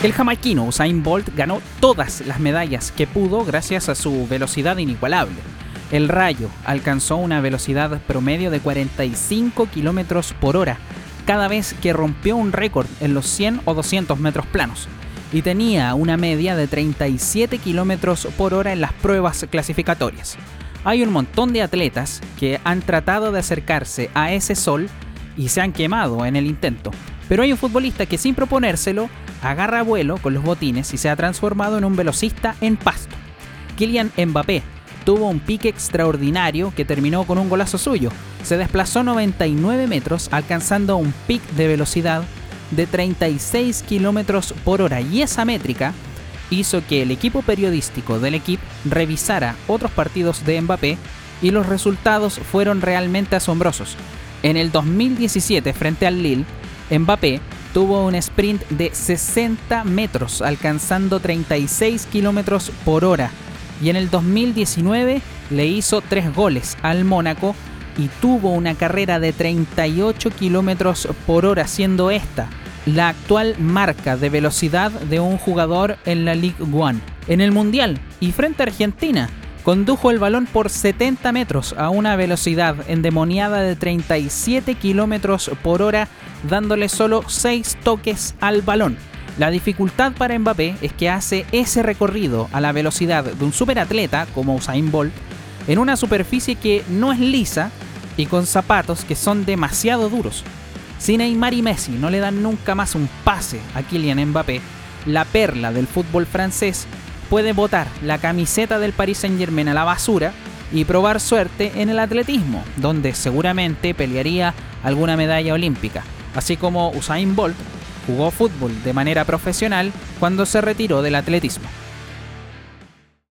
El jamaiquino Usain Bolt ganó todas las medallas que pudo gracias a su velocidad inigualable. El rayo alcanzó una velocidad promedio de 45 kilómetros por hora cada vez que rompió un récord en los 100 o 200 metros planos y tenía una media de 37 kilómetros por hora en las pruebas clasificatorias. Hay un montón de atletas que han tratado de acercarse a ese sol y se han quemado en el intento. Pero hay un futbolista que sin proponérselo agarra vuelo con los botines y se ha transformado en un velocista en pasto. Kylian Mbappé tuvo un pique extraordinario que terminó con un golazo suyo. Se desplazó 99 metros alcanzando un pic de velocidad de 36 kilómetros por hora y esa métrica hizo que el equipo periodístico del equipo revisara otros partidos de Mbappé y los resultados fueron realmente asombrosos. En el 2017 frente al Lille, Mbappé tuvo un sprint de 60 metros alcanzando 36 kilómetros por hora y en el 2019 le hizo 3 goles al Mónaco y tuvo una carrera de 38 kilómetros por hora, siendo esta la actual marca de velocidad de un jugador en la League One. En el Mundial y frente a Argentina, condujo el balón por 70 metros a una velocidad endemoniada de 37 kilómetros por hora, dándole solo 6 toques al balón. La dificultad para Mbappé es que hace ese recorrido a la velocidad de un superatleta como Usain Bolt en una superficie que no es lisa y con zapatos que son demasiado duros. Si Neymar y Messi no le dan nunca más un pase a Kylian Mbappé, la perla del fútbol francés puede botar la camiseta del Paris Saint-Germain a la basura y probar suerte en el atletismo, donde seguramente pelearía alguna medalla olímpica, así como Usain Bolt jugó fútbol de manera profesional cuando se retiró del atletismo.